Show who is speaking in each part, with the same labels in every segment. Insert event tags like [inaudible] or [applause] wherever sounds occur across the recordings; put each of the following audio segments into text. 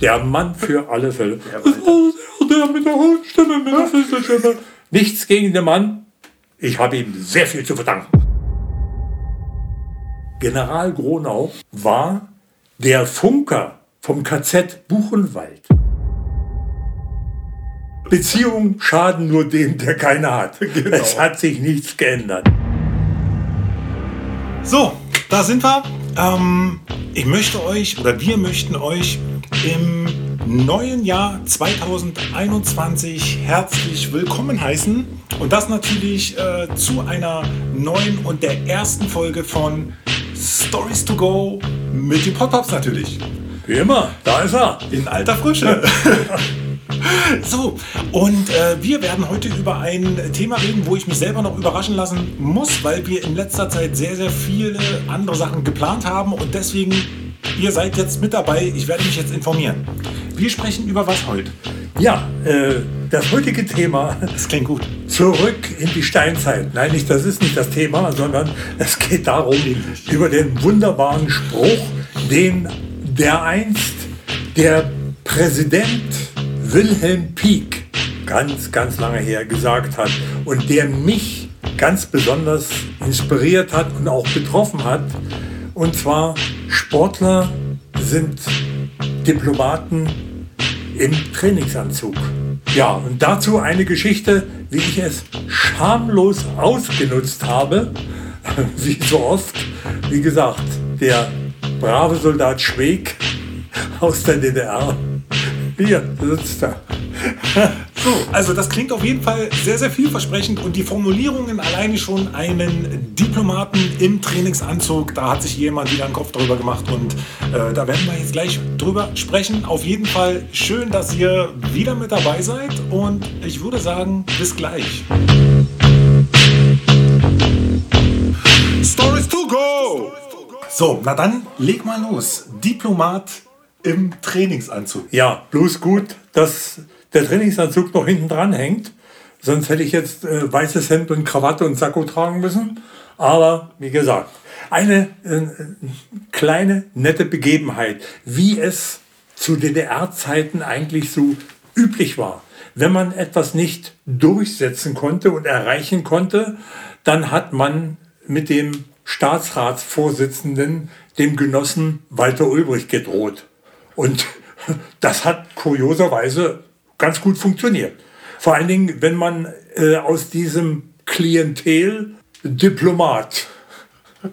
Speaker 1: Der Mann für alle Fälle. [laughs] Der mit der hohen Stimme, mit der süßen Stimme. Nichts gegen den Mann. Ich habe ihm sehr viel zu verdanken. General Gronau war der Funker vom KZ Buchenwald. Beziehungen schaden nur dem, der keine hat.
Speaker 2: Genau.
Speaker 1: Es hat sich nichts geändert.
Speaker 2: So, da sind wir. Ähm, ich möchte euch oder wir möchten euch im neuen Jahr 2021 herzlich willkommen heißen. Und das natürlich äh, zu einer neuen und der ersten Folge von Stories to Go mit den Pop-Ups natürlich.
Speaker 1: Wie immer, da ist er.
Speaker 2: In alter Frische. [laughs] So, und äh, wir werden heute über ein Thema reden, wo ich mich selber noch überraschen lassen muss, weil wir in letzter Zeit sehr, sehr viele andere Sachen geplant haben und deswegen, ihr seid jetzt mit dabei, ich werde mich jetzt informieren. Wir sprechen über was heute?
Speaker 1: Ja, äh, das heutige Thema
Speaker 2: Das klingt gut.
Speaker 1: zurück in die Steinzeit. Nein, nicht, das ist nicht das Thema, sondern es geht darum, über den wunderbaren Spruch, den der einst der Präsident Wilhelm Pieck ganz, ganz lange her gesagt hat und der mich ganz besonders inspiriert hat und auch betroffen hat. Und zwar, Sportler sind Diplomaten im Trainingsanzug. Ja, und dazu eine Geschichte, wie ich es schamlos ausgenutzt habe, [laughs] wie so oft. Wie gesagt, der brave Soldat Schweg [laughs] aus der DDR. Hier sitzt er. [laughs]
Speaker 2: So, also das klingt auf jeden Fall sehr, sehr vielversprechend und die Formulierungen alleine schon einen Diplomaten im Trainingsanzug, da hat sich jemand wieder einen Kopf drüber gemacht und äh, da werden wir jetzt gleich drüber sprechen. Auf jeden Fall schön, dass ihr wieder mit dabei seid und ich würde sagen, bis gleich. Stories to go! So, na dann leg mal los. Diplomat im Trainingsanzug.
Speaker 1: Ja, bloß gut, dass der Trainingsanzug noch hinten dran hängt. Sonst hätte ich jetzt äh, weißes Hemd und Krawatte und Sakko tragen müssen. Aber wie gesagt, eine äh, kleine, nette Begebenheit, wie es zu DDR-Zeiten eigentlich so üblich war. Wenn man etwas nicht durchsetzen konnte und erreichen konnte, dann hat man mit dem Staatsratsvorsitzenden, dem Genossen Walter Ulbricht, gedroht. Und [laughs] das hat kurioserweise ganz gut funktioniert. Vor allen Dingen, wenn man äh, aus diesem Klientel Diplomat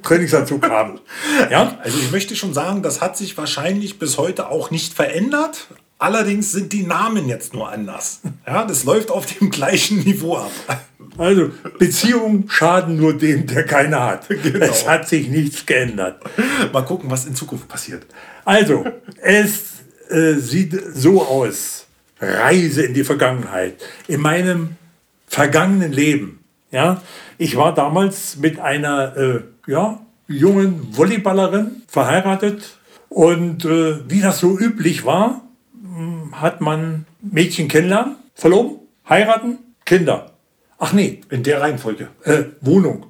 Speaker 1: Trainingsanzug kam. [laughs] Ja?
Speaker 2: Also ich möchte schon sagen, das hat sich wahrscheinlich bis heute auch nicht verändert. Allerdings sind die Namen jetzt nur anders. Ja, das läuft auf dem gleichen Niveau ab.
Speaker 1: Also Beziehungen schaden nur dem, der keine hat. [laughs] Es hat sich nichts geändert.
Speaker 2: Mal gucken, was in Zukunft passiert.
Speaker 1: Also, es äh, sieht so aus. Reise in die Vergangenheit. In meinem vergangenen Leben. Ja, ich war damals mit einer äh, ja, jungen Volleyballerin verheiratet. Und äh, wie das so üblich war, mh, hat man Mädchen kennenlernen, verloben, heiraten, Kinder. Ach nee,
Speaker 2: In der Reihenfolge.
Speaker 1: äh, Wohnung.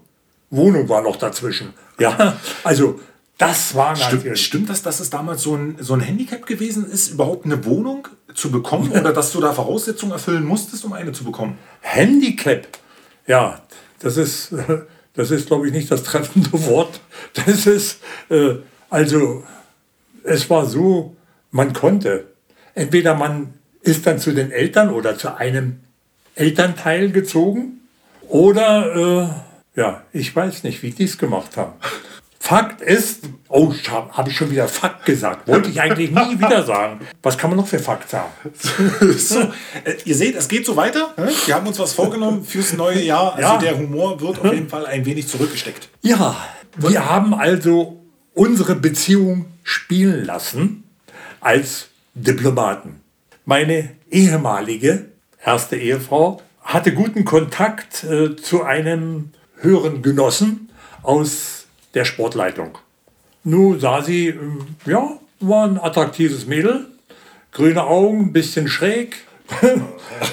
Speaker 1: Wohnung war noch dazwischen. Ja, [laughs] also das war
Speaker 2: Stimmt,
Speaker 1: natürlich.
Speaker 2: stimmt das, dass es damals so ein, so ein Handicap gewesen ist, überhaupt eine Wohnung zu bekommen oder [laughs] dass du da Voraussetzungen erfüllen musstest, um eine zu bekommen?
Speaker 1: Handicap. Ja, das ist, [laughs] das ist, glaube ich, nicht das treffende Wort. Das ist, äh, also, es war so, man konnte. Entweder man ist dann zu den Eltern oder zu einem Elternteil gezogen oder, äh, ja, ich weiß nicht, wie die es gemacht haben. Fakt ist, oh, habe ich schon wieder Fakt gesagt. Wollte ich eigentlich nie [laughs] wieder sagen. Was kann man noch für Fakt sagen? [laughs]
Speaker 2: So, äh, ihr seht, es geht so weiter. ne? Wir haben uns was vorgenommen fürs neue Jahr. Also
Speaker 1: Ja.
Speaker 2: der Humor wird auf jeden Fall ein wenig zurückgesteckt.
Speaker 1: Ja, wir haben also unsere Beziehung spielen lassen als Diplomaten. Meine ehemalige erste Ehefrau hatte guten Kontakt äh, zu einem höheren Genossen aus der Sportleitung. Nun sah sie, ähm, ja, war ein attraktives Mädel, grüne Augen, bisschen schräg. [laughs]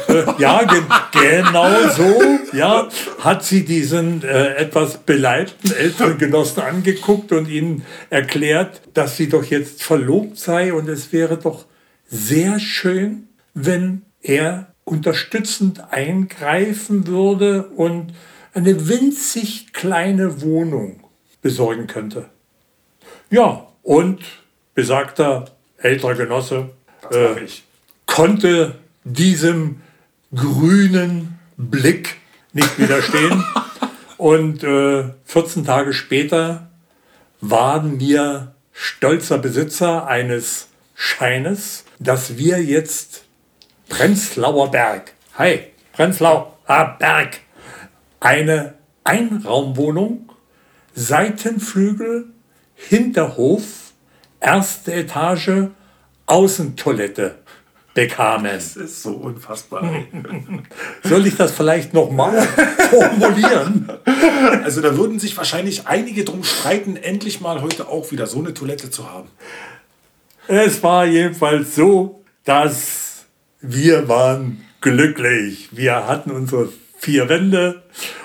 Speaker 1: Äh, ja, gen genau so, ja, hat sie diesen äh, etwas beleibten älteren Genossen angeguckt und ihnen erklärt, dass sie doch jetzt verlobt sei und es wäre doch sehr schön, wenn er unterstützend eingreifen würde und eine winzig kleine Wohnung besorgen könnte. Ja, und besagter älterer Genosse äh, konnte diesem grünen Blick nicht widerstehen. [laughs] und äh, 14 Tage später waren wir stolzer Besitzer eines Scheines, dass wir jetzt Prenzlauer Berg, hi, Prenzlauer Berg, eine Einraumwohnung, Seitenflügel, Hinterhof, erste Etage, Außentoilette bekamen.
Speaker 2: Das ist so unfassbar. [laughs]
Speaker 1: Soll ich das vielleicht nochmal formulieren?
Speaker 2: Also da würden sich wahrscheinlich einige drum streiten, endlich mal heute auch wieder so eine Toilette zu haben.
Speaker 1: Es war jedenfalls so, dass wir waren glücklich. Wir hatten unsere vier Wände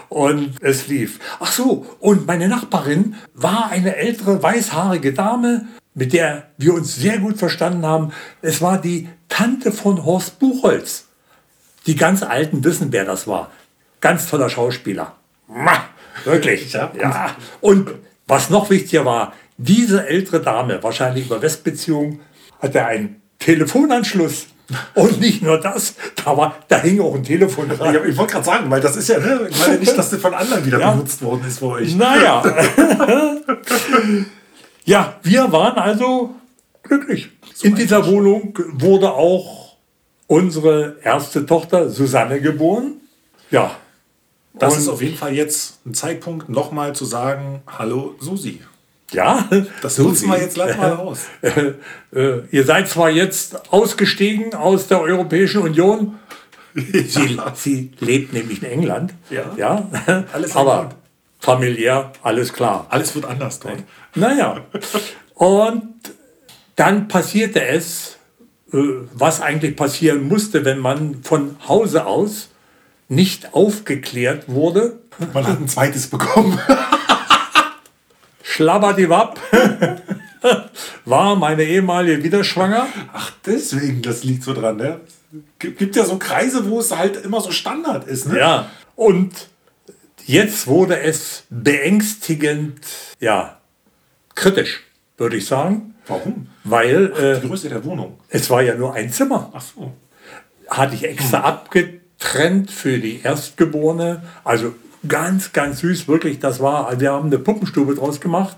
Speaker 1: und es lief. Ach so, und meine Nachbarin war eine ältere weißhaarige Dame, mit der wir uns sehr gut verstanden haben. Es war die Tante von Horst Buchholz. Die ganz Alten wissen, wer das war. Ganz toller Schauspieler. Wirklich. Ja. Und was noch wichtiger war, diese ältere Dame, wahrscheinlich über Westbeziehung, hatte einen Telefonanschluss. Und nicht nur das, da, war, da hing auch ein Telefon
Speaker 2: dran. Ich, ich wollte gerade sagen, weil das ist ja, ne, ich meine nicht, dass das von anderen wieder ja. benutzt worden ist für euch.
Speaker 1: Naja. [laughs] ja, wir waren also glücklich. So In dieser Wohnung wurde auch unsere erste Tochter Susanne geboren. Ja.
Speaker 2: Das Und ist auf jeden Fall jetzt ein Zeitpunkt, nochmal zu sagen, hallo Susi.
Speaker 1: Ja,
Speaker 2: das nutzen wir jetzt gleich mal aus. [laughs]
Speaker 1: Äh, äh, ihr seid zwar jetzt ausgestiegen aus der Europäischen Union, [laughs] sie, sie lebt nämlich in England,
Speaker 2: ja,
Speaker 1: ja
Speaker 2: alles
Speaker 1: aber gut. familiär alles klar.
Speaker 2: Alles wird anders dort.
Speaker 1: Naja, und dann passierte es, äh, was eigentlich passieren musste, wenn man von Hause aus nicht aufgeklärt wurde.
Speaker 2: Man hat ein zweites bekommen. [laughs]
Speaker 1: Schlabberdiwab [laughs] war meine ehemalige wieder schwanger.
Speaker 2: Ach, deswegen, das liegt so dran, ne? Gibt ja so Kreise, wo es halt immer so Standard ist, ne?
Speaker 1: Ja, und jetzt wurde es beängstigend, ja, kritisch, würde ich sagen.
Speaker 2: Warum?
Speaker 1: Weil.
Speaker 2: Ach, die Größe der Wohnung.
Speaker 1: Es war ja nur ein Zimmer.
Speaker 2: Ach so.
Speaker 1: Hatte ich extra hm. abgetrennt für die Erstgeborene. Also ganz, ganz süß, wirklich. Das war, wir haben eine Puppenstube draus gemacht.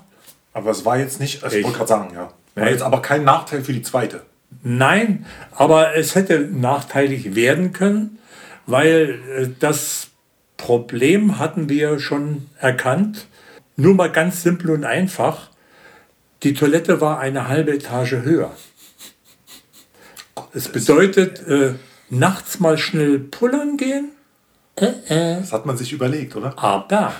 Speaker 2: Aber es war jetzt nicht, also ich wollte gerade sagen, ja. War jetzt aber kein Nachteil für die zweite.
Speaker 1: Nein, aber es hätte nachteilig werden können, weil äh, das Problem hatten wir schon erkannt. Nur mal ganz simpel und einfach. Die Toilette war eine halbe Etage höher. Es bedeutet, äh, nachts mal schnell pullern gehen.
Speaker 2: Das hat man sich überlegt, oder?
Speaker 1: Aber,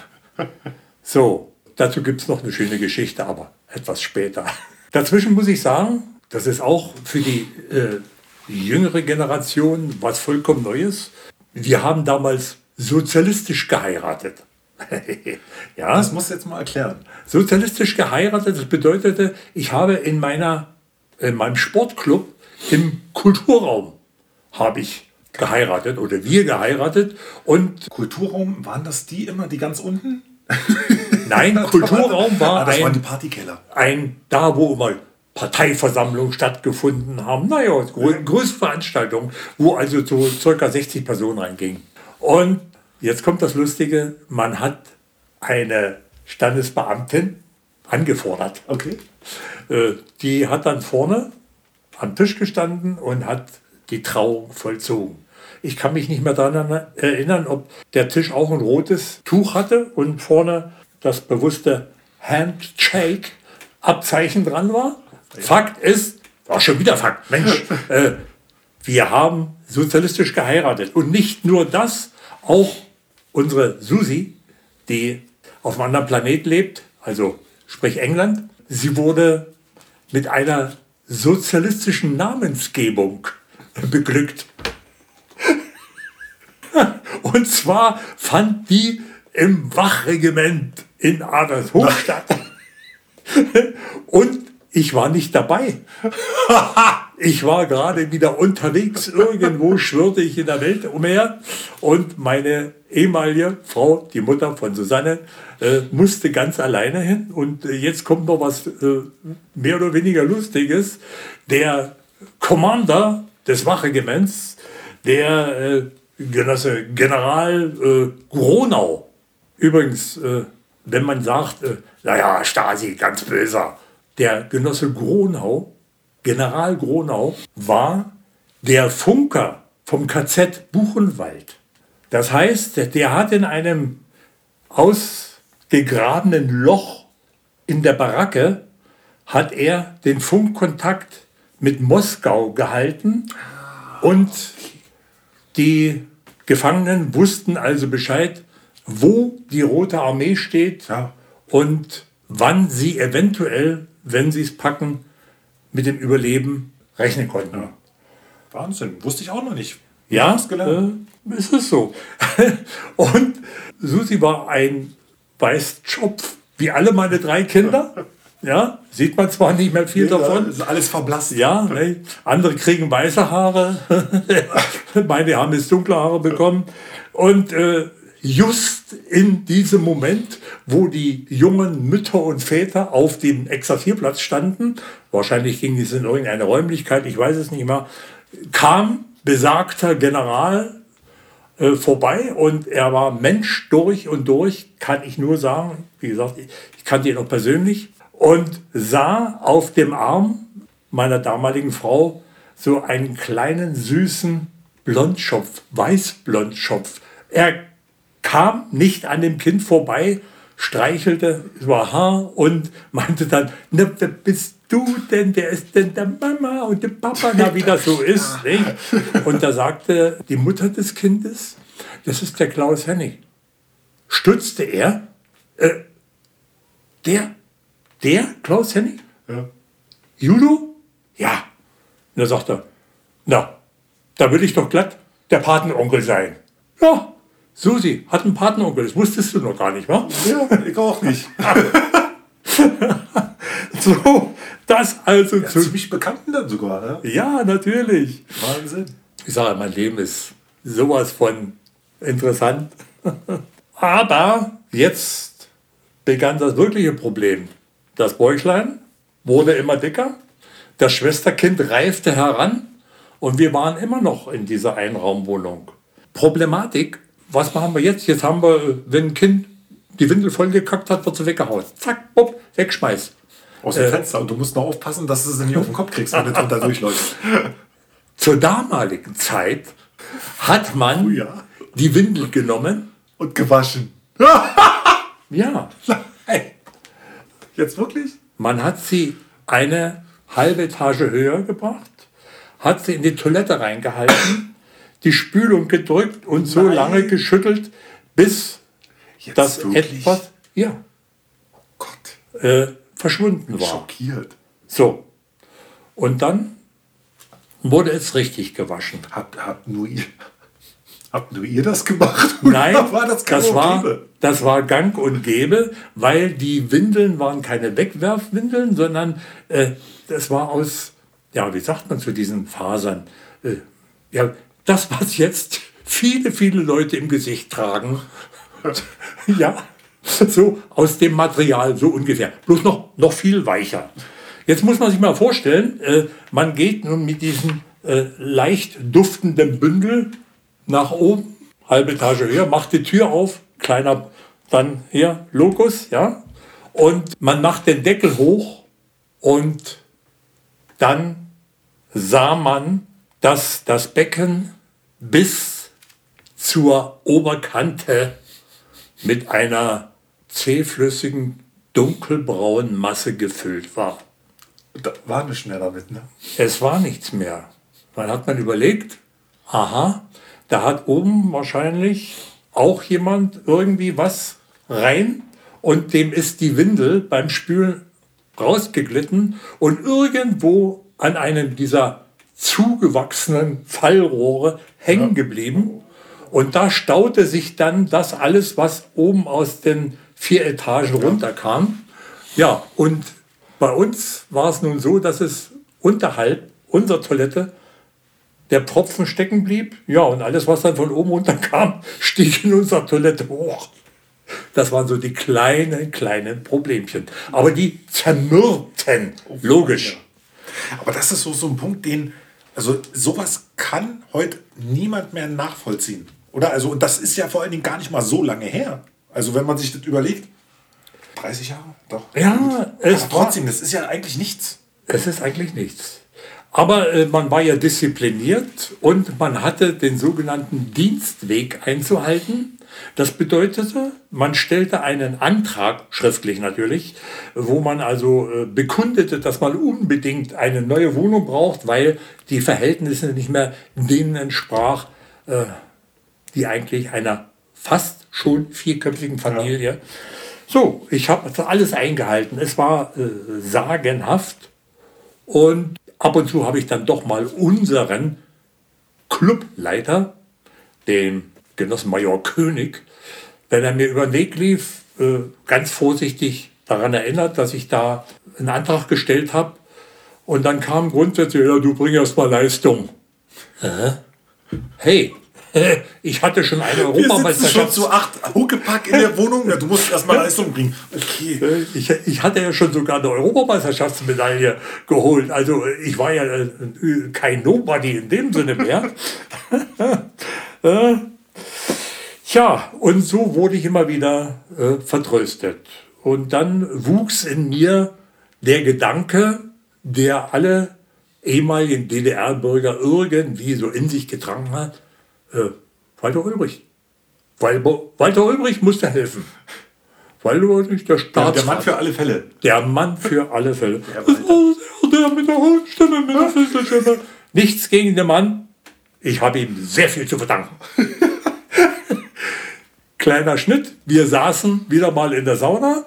Speaker 1: so, dazu gibt es noch eine schöne Geschichte, aber etwas später. Dazwischen muss ich sagen, das ist auch für die äh, jüngere Generation was vollkommen Neues. Wir haben damals sozialistisch geheiratet. [laughs]
Speaker 2: ja. Das musst du jetzt mal erklären.
Speaker 1: Sozialistisch geheiratet, das bedeutete, ich habe in, meiner, in meinem Sportclub im Kulturraum habe ich geheiratet oder wir geheiratet. Und
Speaker 2: Kulturraum, waren das die immer, die ganz unten? [laughs]
Speaker 1: Nein, [laughs] Kulturraum war
Speaker 2: ah, das
Speaker 1: ein,
Speaker 2: waren die Partykeller.
Speaker 1: ein, da wo immer Parteiversammlungen stattgefunden haben. Naja, größte Veranstaltung, wo also so circa 60 Personen reingingen. Und jetzt kommt das Lustige, man hat eine Standesbeamtin angefordert.
Speaker 2: Okay.
Speaker 1: Äh, die hat dann vorne am Tisch gestanden und hat die Trauung vollzogen. Ich kann mich nicht mehr daran erinnern, ob der Tisch auch ein rotes Tuch hatte und vorne das bewusste Handshake-Abzeichen dran war. Fakt ist, war schon wieder Fakt, Mensch, [laughs] äh, wir haben sozialistisch geheiratet. Und nicht nur das, auch unsere Susi, die auf einem anderen Planet lebt, also sprich England, sie wurde mit einer sozialistischen Namensgebung beglückt. Und zwar fand die im Wachregiment in Adlershof statt. Und ich war nicht dabei. Ich war gerade wieder unterwegs, irgendwo schwirrte ich in der Welt umher und meine ehemalige Frau, die Mutter von Susanne, äh, musste ganz alleine hin. Und äh, jetzt kommt noch was äh, mehr oder weniger Lustiges. Der Commander des Wachregiments, der äh, Genosse General äh, Gronau, übrigens, äh, wenn man sagt, äh, naja, Stasi, ganz böser, der Genosse Gronau, General Gronau, war der Funker vom KZ Buchenwald. Das heißt, der hat in einem ausgegrabenen Loch in der Baracke, hat er den Funkkontakt mit Moskau gehalten und die Gefangenen wussten also Bescheid, wo die Rote Armee steht ja. und wann sie eventuell, wenn sie es packen, mit dem Überleben rechnen konnten. Ja.
Speaker 2: Wahnsinn, wusste ich auch noch nicht.
Speaker 1: Ja, äh, ist es so. [laughs] und Susi war ein Weißschopf, wie alle meine drei Kinder. [laughs] Ja, sieht man zwar nicht mehr viel nee, davon.
Speaker 2: Ist alles verblasst.
Speaker 1: Ja, ne? andere kriegen weiße Haare. [laughs] meine haben jetzt dunkle Haare bekommen. Und äh, just in diesem Moment, wo die jungen Mütter und Väter auf dem Exerzierplatz standen, wahrscheinlich ging es in irgendeine Räumlichkeit, ich weiß es nicht mehr, kam besagter General äh, vorbei und er war Mensch durch und durch, kann ich nur sagen. Wie gesagt, ich kannte ihn auch persönlich und sah auf dem Arm meiner damaligen Frau so einen kleinen süßen Blondschopf, Weißblondschopf. Er kam nicht an dem Kind vorbei, streichelte über Haar und [laughs] meinte dann, ne, wer bist du denn, wer ist denn der Mama und der Papa, na, wie das so ist. [laughs] Nicht? Und da sagte die Mutter des Kindes, das ist der Klaus Hennig. Stützte er, äh, der, der Klaus Hennig? Ja. Judo? Ja. Und da sagt er, na, da will ich doch glatt der Patenonkel sein. Ja, Susi hat einen Patenonkel, das wusstest du noch gar nicht, wa?
Speaker 2: Ja, ich auch nicht. [laughs]
Speaker 1: so, das also
Speaker 2: ja, zu. Ziemlich Bekannten dann sogar, ne?
Speaker 1: Ja, natürlich.
Speaker 2: Wahnsinn.
Speaker 1: Ich sage, mein Leben ist sowas von interessant. [laughs] Aber jetzt begann das wirkliche Problem. Das Bäuchlein wurde immer dicker, das Schwesterkind reifte heran und wir waren immer noch in dieser Einraumwohnung. Problematik, was machen wir jetzt? Jetzt haben wir, wenn ein Kind die Windel vollgekackt hat, wird sie weggehauen. Zack, bupp, wegschmeiß.
Speaker 2: Aus dem äh, Fenster. Und du musst noch aufpassen, dass du sie nicht auf den Kopf kriegst, wenn du drunter durchläufst. [laughs]
Speaker 1: Zur damaligen Zeit hat man oh ja. die Windel genommen.
Speaker 2: Und gewaschen. [laughs]
Speaker 1: ja. [laughs]
Speaker 2: Jetzt wirklich?
Speaker 1: Man hat sie eine halbe Etage höher gebracht, hat sie in die Toilette reingehalten die Spülung gedrückt und so Nein. lange geschüttelt, bis Jetzt das wirklich? etwas ja,
Speaker 2: oh Gott.
Speaker 1: Äh, verschwunden war.
Speaker 2: Schockiert.
Speaker 1: So. Und dann wurde es richtig gewaschen.
Speaker 2: Habt, habt, nur, ihr, habt nur ihr das gemacht? [laughs]
Speaker 1: Nein, war das, das, war, das war gang und gäbe, weil die Windeln waren keine Wegwerfwindeln, sondern äh, das war aus, ja, wie sagt man zu diesen Fasern? Äh, ja, das, was jetzt viele, viele Leute im Gesicht tragen. [laughs] ja, so aus dem Material, so ungefähr. Bloß noch, noch viel weicher. Jetzt muss man sich mal vorstellen, äh, man geht nun mit diesem äh, leicht duftenden Bündel nach oben, halbe Etage höher, macht die Tür auf, kleiner, dann hier, Lokus, ja, und man macht den Deckel hoch und dann sah man dass das Becken bis zur Oberkante mit einer zähflüssigen, dunkelbraunen Masse gefüllt war.
Speaker 2: Da war nichts mehr damit, ne?
Speaker 1: Es war nichts mehr. Dann hat man überlegt, aha, da hat oben wahrscheinlich auch jemand irgendwie was rein und dem ist die Windel beim Spülen rausgeglitten und irgendwo an einem dieser zugewachsenen Fallrohre hängen geblieben. Und da staute sich dann das alles, was oben aus den vier Etagen runterkam. Ja, und bei uns war es nun so, dass es unterhalb unserer Toilette der Tropfen stecken blieb. Ja, und alles, was dann von oben runter kam, [laughs] stieg in unserer Toilette hoch. Das waren so die kleinen, kleinen Problemchen. Aber die zermürbten, logisch.
Speaker 2: Aber das ist so, so ein Punkt, den, also sowas kann heute niemand mehr nachvollziehen. Oder? Also, und das ist ja vor allen Dingen gar nicht mal so lange her. Also, wenn man sich das überlegt, 30 Jahre? Doch.
Speaker 1: Ja, es
Speaker 2: Aber trotzdem, das ist ja eigentlich nichts.
Speaker 1: Es ist eigentlich nichts. Aber äh, man war ja diszipliniert und man hatte den sogenannten Dienstweg einzuhalten. Das bedeutete, man stellte einen Antrag, schriftlich natürlich, wo man also äh, bekundete, dass man unbedingt eine neue Wohnung braucht, weil die Verhältnisse nicht mehr denen entsprach, äh, die eigentlich einer fast schon vierköpfigen Familie. Ja. So, ich habe alles eingehalten. Es war äh, sagenhaft. Und ab und zu habe ich dann doch mal unseren Clubleiter, den Genossen Major König, wenn er mir über den Weg lief, äh, ganz vorsichtig daran erinnert, dass ich da einen Antrag gestellt habe. Und dann kam grundsätzlich, ja, du bringst erst mal Leistung. Äh? Hey, [laughs] ich hatte schon eine
Speaker 2: Europameisterschaft. schon zu acht Huckepack in der Wohnung. Ja, du musst erstmal Leistung bringen.
Speaker 1: Okay. Ich, ich hatte ja schon sogar eine Europameisterschaftsmedaille geholt. Also ich war ja äh, kein Nobody in dem Sinne mehr. [laughs] Tja, und so wurde ich immer wieder äh, vertröstet. Und dann wuchs in mir der Gedanke, der alle ehemaligen DDR-Bürger irgendwie so in sich getragen hat, äh, Walter Ulbricht. Weil, Walter Ulbricht musste helfen. Walter Ulbricht, der Staatsrat.
Speaker 2: Der Mann für alle Fälle.
Speaker 1: Der Mann für alle Fälle. Der, der mit der hohen Stimme, mit der Stimme. Nichts gegen den Mann. Ich habe ihm sehr viel zu verdanken. [laughs] Kleiner Schnitt. Wir saßen wieder mal in der Sauna.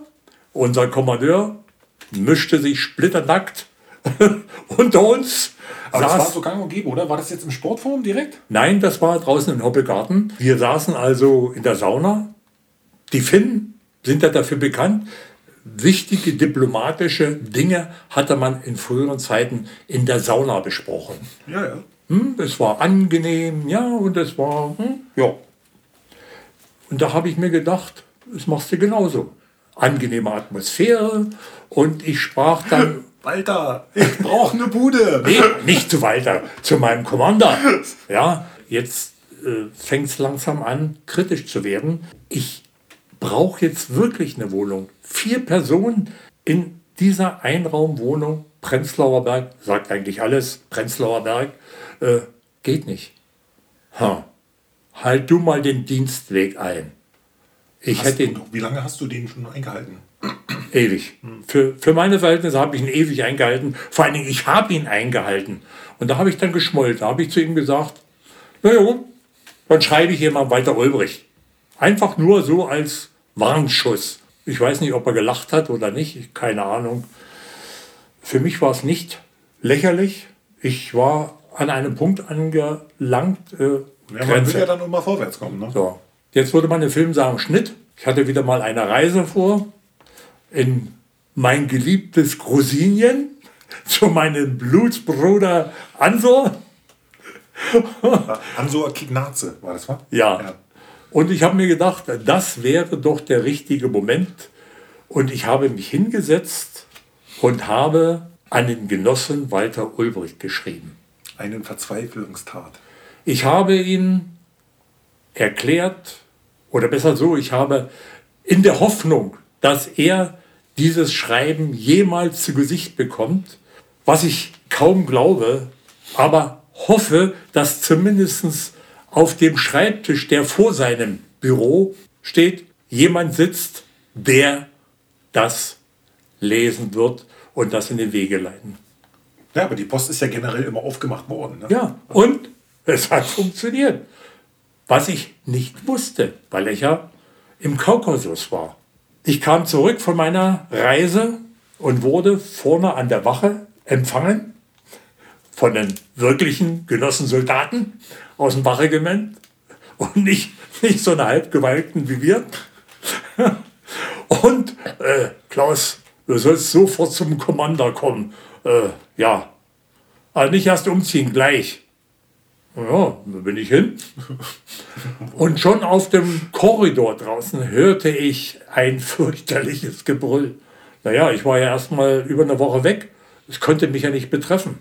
Speaker 1: Unser Kommandeur mischte sich splitternackt [laughs] unter uns
Speaker 2: aber das war so gang und gäbe, oder? War das jetzt im Sportforum direkt?
Speaker 1: Nein, das war draußen im Hoppelgarten. Wir saßen also in der Sauna. Die Finnen sind ja dafür bekannt. Wichtige diplomatische Dinge hatte man in früheren Zeiten in der Sauna besprochen.
Speaker 2: Ja, ja.
Speaker 1: Hm, es war angenehm, ja, und es war, hm, ja. Und da habe ich mir gedacht, das machst du genauso. Angenehme Atmosphäre. Und ich sprach dann [laughs]
Speaker 2: Walter, ich brauche eine Bude.
Speaker 1: Nee, nicht zu Walter, zu meinem Commander. Ja, jetzt äh, fängt es langsam an, kritisch zu werden. Ich brauche jetzt wirklich eine Wohnung. Vier Personen in dieser Einraumwohnung, Prenzlauer Berg, sagt eigentlich alles, Prenzlauer Berg, äh, geht nicht. Ha. Halt du mal den Dienstweg ein.
Speaker 2: Ich hast hätte ihn, wie lange hast du den schon eingehalten?
Speaker 1: Ewig. Für, für meine Verhältnisse habe ich ihn ewig eingehalten. Vor allen Dingen, ich habe ihn eingehalten. Und da habe ich dann geschmollt. Da habe ich zu ihm gesagt, naja, dann schreibe ich jemand weiter Ulbricht. Einfach nur so als Warnschuss. Ich weiß nicht, ob er gelacht hat oder nicht, keine Ahnung. Für mich war es nicht lächerlich. Ich war an einem Punkt angelangt. Äh, ja,
Speaker 2: man will ja dann nur mal vorwärts kommen. Ne?
Speaker 1: So. Jetzt würde man im Film sagen, Schnitt. Ich hatte wieder mal eine Reise vor in mein geliebtes Grosinien zu meinem Blutsbruder Ansor. [laughs]
Speaker 2: Ansor Kignaze war das, wa?
Speaker 1: Ja. ja. Und ich habe mir gedacht, das wäre doch der richtige Moment. Und ich habe mich hingesetzt und habe an den Genossen Walter Ulbricht geschrieben.
Speaker 2: Einen Verzweiflungstat.
Speaker 1: Ich habe ihn erklärt, oder besser so, ich habe in der Hoffnung, dass er dieses Schreiben jemals zu Gesicht bekommt, was ich kaum glaube, aber hoffe, dass zumindest auf dem Schreibtisch, der vor seinem Büro steht, jemand sitzt, der das lesen wird und das in den Wege leiten.
Speaker 2: Ja, aber die Post ist ja generell immer aufgemacht worden. Ne?
Speaker 1: Ja, und es hat funktioniert. Was ich nicht wusste, weil ich ja im Kaukasus war. Ich kam zurück von meiner Reise und wurde vorne an der Wache empfangen von den wirklichen Genossensoldaten aus dem Wachregiment und nicht, nicht so eine Halbgewalten wie wir. Und äh, Klaus, du sollst sofort zum Commander kommen. Äh, ja, Aber nicht erst umziehen, gleich. Ja, da bin ich hin. Und schon auf dem Korridor draußen hörte ich ein fürchterliches Gebrüll. Naja, ich war ja erst mal über eine Woche weg. Es konnte mich ja nicht betreffen.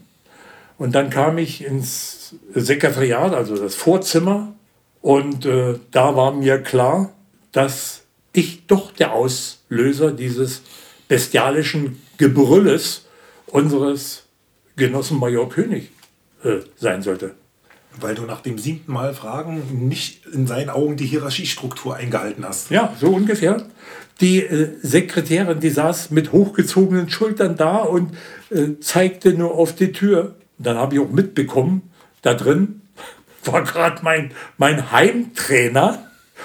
Speaker 1: Und dann kam ich ins Sekretariat, also das Vorzimmer, und äh, da war mir klar, dass ich doch der Auslöser dieses bestialischen Gebrülles unseres Genossen Major König äh, sein sollte.
Speaker 2: Weil du nach dem siebten Mal Fragen nicht in seinen Augen die Hierarchiestruktur eingehalten hast.
Speaker 1: Ja, so ungefähr. Die äh, Sekretärin, die saß mit hochgezogenen Schultern da und äh, zeigte nur auf die Tür. Dann habe ich auch mitbekommen, da drin [laughs] war gerade mein, mein Heimtrainer.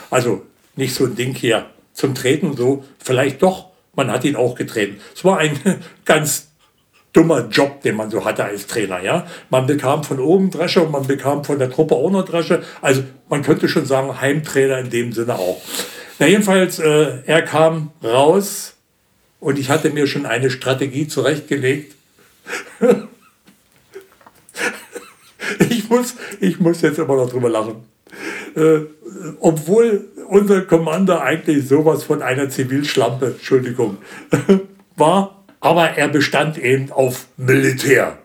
Speaker 1: Also nicht so ein Ding hier zum Treten, so vielleicht doch. Man hat ihn auch getreten. Es war ein [laughs] ganz dummer Job, den man so hatte als Trainer. Ja? Man bekam von oben Dresche und man bekam von der Truppe auch noch Dresche. Also man könnte schon sagen, Heimtrainer in dem Sinne auch. Na jedenfalls, äh, er kam raus und ich hatte mir schon eine Strategie zurechtgelegt. [laughs] ich, muss, ich muss jetzt immer noch drüber lachen. Äh, obwohl unser Commander eigentlich sowas von einer Zivilschlampe, Entschuldigung, [laughs] war, aber er bestand eben auf Militär.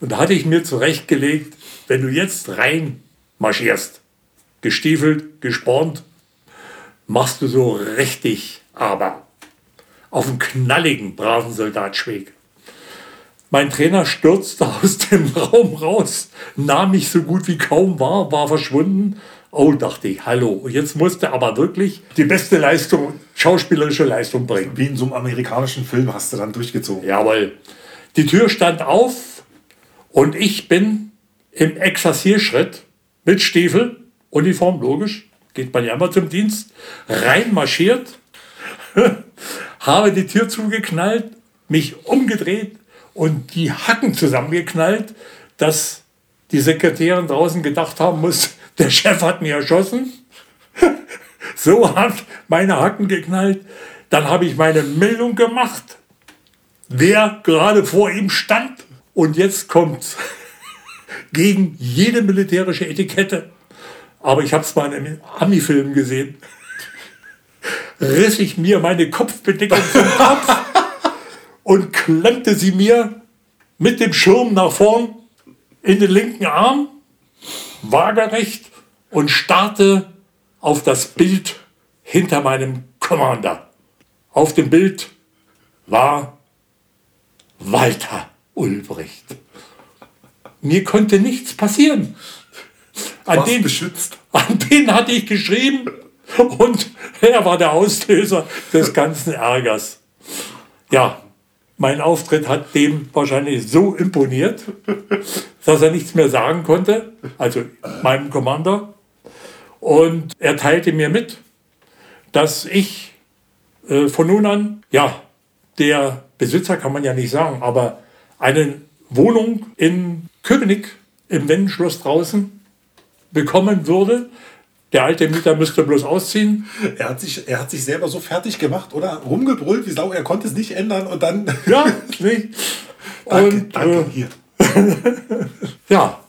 Speaker 1: Und da hatte ich mir zurechtgelegt, wenn du jetzt rein marschierst, gestiefelt, gespornt, machst du so richtig aber auf einen knalligen, braven Soldatschweg. Mein Trainer stürzte [laughs] aus dem Raum raus, nahm mich so gut wie kaum wahr, war verschwunden Oh, dachte ich, hallo. Jetzt musste aber wirklich die beste Leistung, schauspielerische Leistung bringen.
Speaker 2: Wie in so einem amerikanischen Film hast du dann durchgezogen.
Speaker 1: Jawohl. Die Tür stand auf und ich bin im Exerzierschritt mit Stiefel, Uniform, logisch, geht man ja immer zum Dienst, reinmarschiert, [laughs] habe die Tür zugeknallt, mich umgedreht und die Hacken zusammengeknallt, dass die Sekretärin draußen gedacht haben muss, der Chef hat mich erschossen. [laughs] so hat meine Hacken geknallt. Dann habe ich meine Meldung gemacht, wer gerade vor ihm stand. Und jetzt kommt [laughs] gegen jede militärische Etikette. Aber ich habe es mal in einem Ami-Film gesehen. [laughs] Riss ich mir meine Kopfbedeckung vom Kopf und klemmte sie mir mit dem Schirm nach vorn in den linken Arm waagerecht und starrte auf das Bild hinter meinem Commander. Auf dem Bild war Walter Ulbricht. Mir konnte nichts passieren.
Speaker 2: An den, beschützt.
Speaker 1: an den hatte ich geschrieben und er war der Auslöser des ganzen Ärgers. Ja, mein Auftritt hat dem wahrscheinlich so imponiert, dass er nichts mehr sagen konnte, also meinem Commander. Und er teilte mir mit, dass ich äh, von nun an, ja, der Besitzer kann man ja nicht sagen, aber eine Wohnung in Köpenick im Wendenschloss draußen bekommen würde, der alte Mieter müsste bloß ausziehen.
Speaker 2: Er hat sich, er hat sich selber so fertig gemacht, oder? Rumgebrüllt wie Sau, er konnte es nicht ändern und dann. [laughs]
Speaker 1: Ja, nicht. [laughs]
Speaker 2: danke, und, danke, äh, hier. [laughs]
Speaker 1: ja,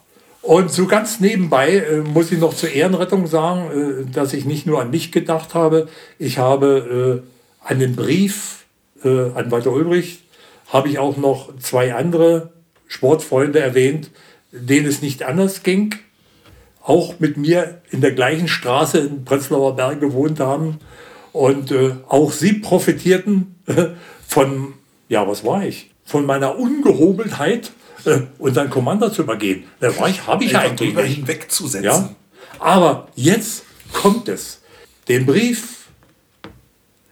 Speaker 1: und so ganz nebenbei äh, muss ich noch zur Ehrenrettung sagen, äh, dass ich nicht nur an mich gedacht habe. Ich habe äh, an den Brief äh, an Walter Ulbricht, habe ich auch noch zwei andere Sportfreunde erwähnt, denen es nicht anders ging auch mit mir in der gleichen Straße in Prenzlauer Berg gewohnt haben. Und äh, auch sie profitierten äh, von, ja, was war ich? Von meiner Ungehobeltheit, äh, unseren Commander zu übergehen. Da war ich, habe ich ja eigentlich
Speaker 2: nicht. hinwegzusetzen.
Speaker 1: Ja? Aber jetzt kommt es. Den Brief,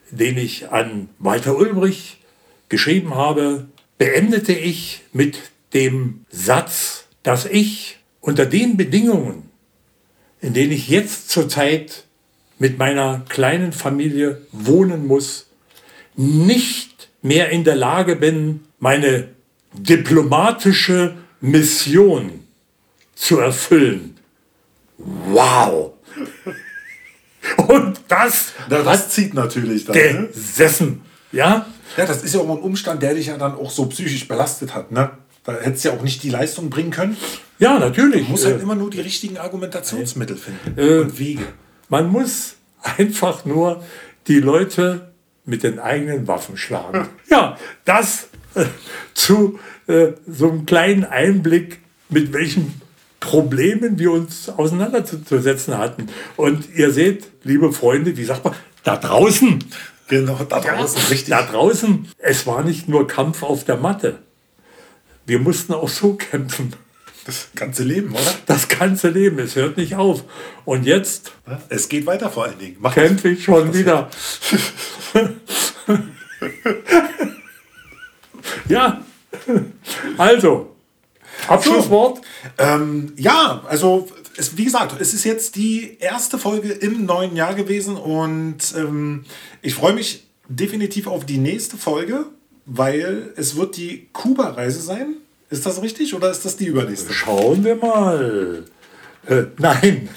Speaker 1: den ich an Walter Ulbrich geschrieben habe, beendete ich mit dem Satz, dass ich unter den Bedingungen, in denen ich jetzt zurzeit mit meiner kleinen Familie wohnen muss, nicht mehr in der Lage bin, meine diplomatische Mission zu erfüllen. Wow! Und das,
Speaker 2: Na, das zieht natürlich
Speaker 1: dann, gesessen. Ne? Ja?
Speaker 2: ja, das ist ja auch ein Umstand, der dich ja dann auch so psychisch belastet hat. Ne? Da hättest du ja auch nicht die Leistung bringen können.
Speaker 1: Ja, natürlich.
Speaker 2: Du musst halt immer nur die richtigen Argumentationsmittel finden
Speaker 1: Äh,
Speaker 2: und Wege.
Speaker 1: Man muss einfach nur die Leute mit den eigenen Waffen schlagen. Ja, das äh, zu äh, so einem kleinen Einblick, mit welchen Problemen wir uns auseinanderzusetzen hatten. Und ihr seht, liebe Freunde, wie sagt man, da draußen,
Speaker 2: Genau, da draußen, richtig.
Speaker 1: da draußen, es war nicht nur Kampf auf der Matte. Wir mussten auch so kämpfen.
Speaker 2: Das ganze Leben, oder?
Speaker 1: Das ganze Leben, es hört nicht auf. Und jetzt
Speaker 2: Es geht weiter vor allen Dingen. Mach
Speaker 1: kämpfe ich schon wieder. [laughs] ja, also, Abschlusswort.
Speaker 2: Ähm, ja, also es, wie gesagt, es ist jetzt die erste Folge im neuen Jahr gewesen und ähm, ich freue mich definitiv auf die nächste Folge, weil es wird die Kuba-Reise sein. Ist das richtig oder ist das die übernächste?
Speaker 1: Schauen wir mal. Äh, nein,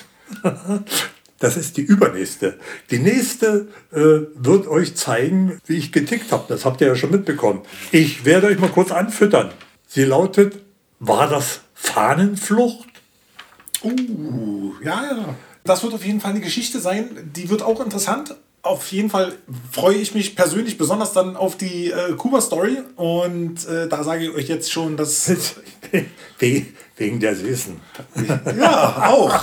Speaker 1: [laughs] das ist die übernächste. Die nächste äh, wird euch zeigen, wie ich getickt habe. Das habt ihr ja schon mitbekommen. Ich werde euch mal kurz anfüttern. Sie lautet, war das Fahnenflucht?
Speaker 2: Uh, ja, ja. Das wird auf jeden Fall eine Geschichte sein, die wird auch interessant. Auf jeden Fall freue ich mich persönlich besonders dann auf die äh, Kuba-Story und äh, da sage ich euch jetzt schon, dass [laughs]
Speaker 1: We- Wegen der Süßen. [laughs]
Speaker 2: Ja, auch.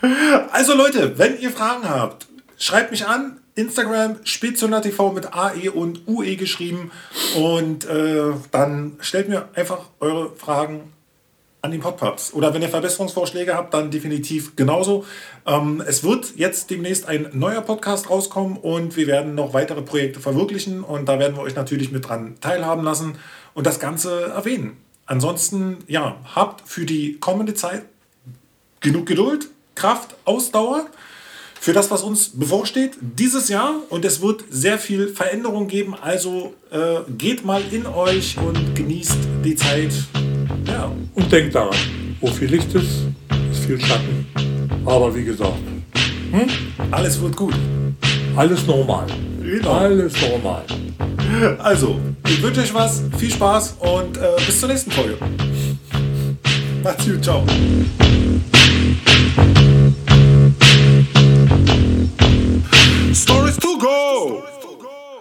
Speaker 2: [laughs] also Leute, wenn ihr Fragen habt, schreibt mich an. Instagram TV mit AE und UE geschrieben. Und äh, dann stellt mir einfach eure Fragen an den Podpups. Oder wenn ihr Verbesserungsvorschläge habt, dann definitiv genauso. Ähm, es wird jetzt demnächst ein neuer Podcast rauskommen und wir werden noch weitere Projekte verwirklichen und da werden wir euch natürlich mit dran teilhaben lassen und das Ganze erwähnen. Ansonsten, ja, habt für die kommende Zeit genug Geduld, Kraft, Ausdauer für das, was uns bevorsteht dieses Jahr. Und es wird sehr viel Veränderung geben. Also äh, geht mal in euch und genießt die Zeit. Ja,
Speaker 1: und denkt daran, wo viel Licht ist, ist viel Schatten. Aber wie gesagt, hm?
Speaker 2: alles wird gut.
Speaker 1: Alles normal.
Speaker 2: Genau.
Speaker 1: Alles normal.
Speaker 2: Also, ich wünsche euch was, viel Spaß und äh, bis zur nächsten Folge. Macht's gut, ciao. Stories to go!